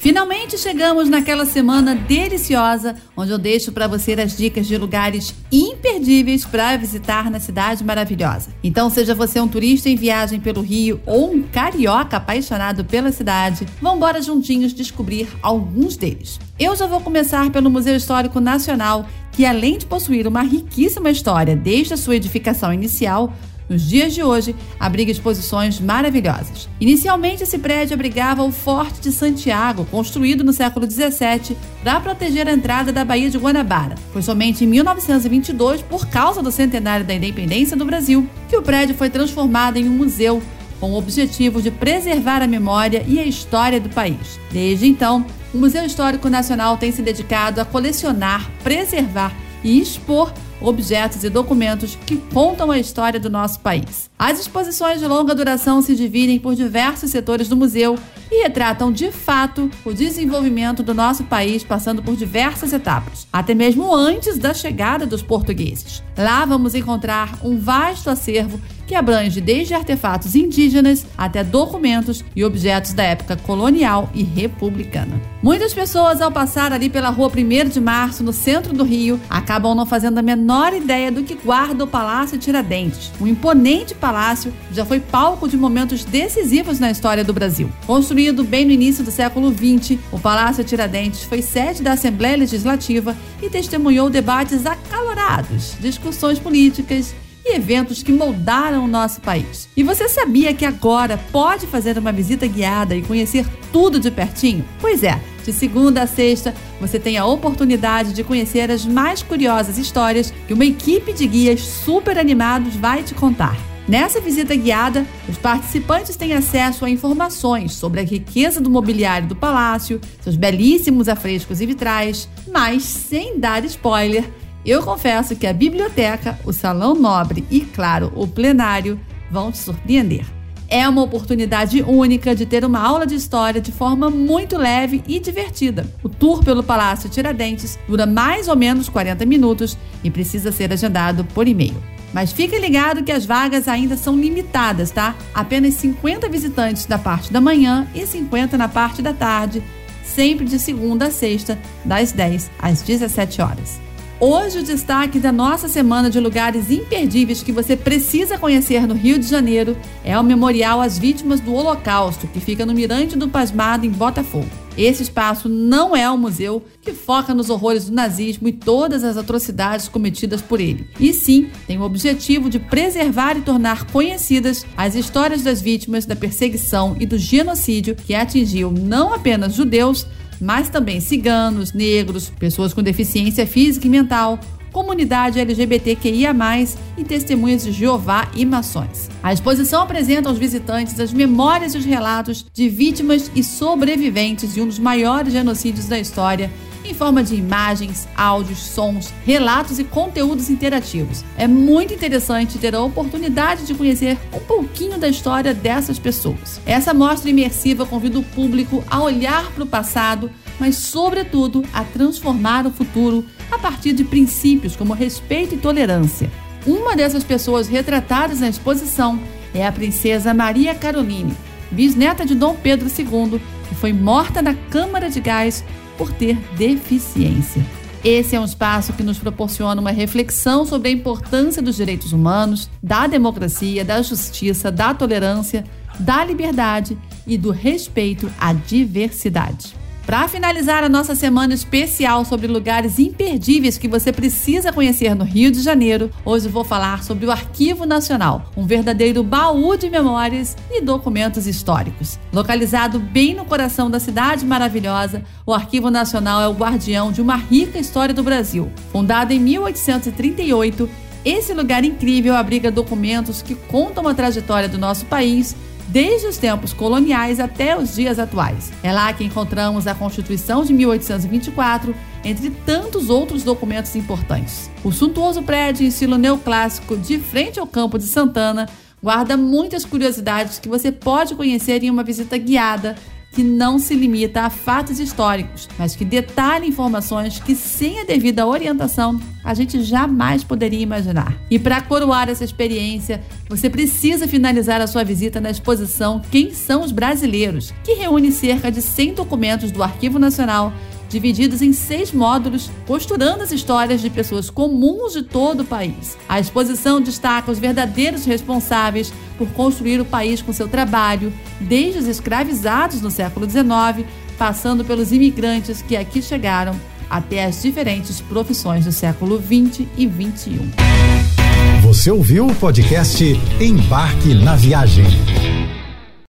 Finalmente chegamos naquela semana deliciosa onde eu deixo para você as dicas de lugares imperdíveis para visitar na cidade maravilhosa. Então, seja você um turista em viagem pelo Rio ou um carioca apaixonado pela cidade, vamos embora juntinhos descobrir alguns deles. Eu já vou começar pelo Museu Histórico Nacional, que além de possuir uma riquíssima história desde a sua edificação inicial, nos dias de hoje, abriga exposições maravilhosas. Inicialmente, esse prédio abrigava o Forte de Santiago, construído no século XVII para proteger a entrada da Baía de Guanabara. Foi somente em 1922, por causa do centenário da independência do Brasil, que o prédio foi transformado em um museu com o objetivo de preservar a memória e a história do país. Desde então, o Museu Histórico Nacional tem se dedicado a colecionar, preservar e expor objetos e documentos que contam a história do nosso país. As exposições de longa duração se dividem por diversos setores do museu e retratam de fato o desenvolvimento do nosso país, passando por diversas etapas, até mesmo antes da chegada dos portugueses. Lá vamos encontrar um vasto acervo que abrange desde artefatos indígenas até documentos e objetos da época colonial e republicana. Muitas pessoas, ao passar ali pela rua 1 de Março, no centro do Rio, acabam não fazendo a menor ideia do que guarda o Palácio Tiradentes. Um imponente palácio já foi palco de momentos decisivos na história do Brasil. Construído bem no início do século XX, o Palácio Tiradentes foi sede da Assembleia Legislativa e testemunhou debates acalorados, discussões políticas e eventos que moldaram o nosso país. E você sabia que agora pode fazer uma visita guiada e conhecer tudo de pertinho? Pois é, de segunda a sexta, você tem a oportunidade de conhecer as mais curiosas histórias que uma equipe de guias super animados vai te contar. Nessa visita guiada, os participantes têm acesso a informações sobre a riqueza do mobiliário do palácio, seus belíssimos afrescos e vitrais, mas sem dar spoiler, eu confesso que a biblioteca, o salão nobre e, claro, o plenário vão te surpreender. É uma oportunidade única de ter uma aula de história de forma muito leve e divertida. O tour pelo Palácio Tiradentes dura mais ou menos 40 minutos e precisa ser agendado por e-mail. Mas fique ligado que as vagas ainda são limitadas, tá? Apenas 50 visitantes da parte da manhã e 50 na parte da tarde, sempre de segunda a sexta, das 10 às 17 horas. Hoje o destaque da nossa semana de lugares imperdíveis que você precisa conhecer no Rio de Janeiro é o Memorial às Vítimas do Holocausto, que fica no Mirante do Pasmado, em Botafogo. Esse espaço não é um museu que foca nos horrores do nazismo e todas as atrocidades cometidas por ele. E sim, tem o objetivo de preservar e tornar conhecidas as histórias das vítimas da perseguição e do genocídio que atingiu não apenas judeus, mas também ciganos, negros, pessoas com deficiência física e mental, comunidade LGBTQIA+, e testemunhas de Jeová e maçons. A exposição apresenta aos visitantes as memórias e os relatos de vítimas e sobreviventes de um dos maiores genocídios da história em forma de imagens, áudios, sons, relatos e conteúdos interativos. É muito interessante ter a oportunidade de conhecer um pouquinho da história dessas pessoas. Essa mostra imersiva convida o público a olhar para o passado, mas, sobretudo, a transformar o futuro a partir de princípios como respeito e tolerância. Uma dessas pessoas retratadas na exposição é a princesa Maria Caroline, bisneta de Dom Pedro II, que foi morta na Câmara de Gás por ter deficiência. Esse é um espaço que nos proporciona uma reflexão sobre a importância dos direitos humanos, da democracia, da justiça, da tolerância, da liberdade e do respeito à diversidade. Para finalizar a nossa semana especial sobre lugares imperdíveis que você precisa conhecer no Rio de Janeiro, hoje vou falar sobre o Arquivo Nacional, um verdadeiro baú de memórias e documentos históricos. Localizado bem no coração da cidade maravilhosa, o Arquivo Nacional é o guardião de uma rica história do Brasil. Fundado em 1838, esse lugar incrível abriga documentos que contam a trajetória do nosso país desde os tempos coloniais até os dias atuais. É lá que encontramos a Constituição de 1824, entre tantos outros documentos importantes. O suntuoso prédio em estilo neoclássico, de frente ao campo de Santana, guarda muitas curiosidades que você pode conhecer em uma visita guiada que não se limita a fatos históricos, mas que detalha informações que, sem a devida orientação, a gente jamais poderia imaginar. E para coroar essa experiência, você precisa finalizar a sua visita na exposição Quem são os Brasileiros, que reúne cerca de 100 documentos do Arquivo Nacional divididos em seis módulos, costurando as histórias de pessoas comuns de todo o país. A exposição destaca os verdadeiros responsáveis por construir o país com seu trabalho, desde os escravizados no século XIX, passando pelos imigrantes que aqui chegaram, até as diferentes profissões do século XX e XXI. Você ouviu o podcast Embarque na Viagem.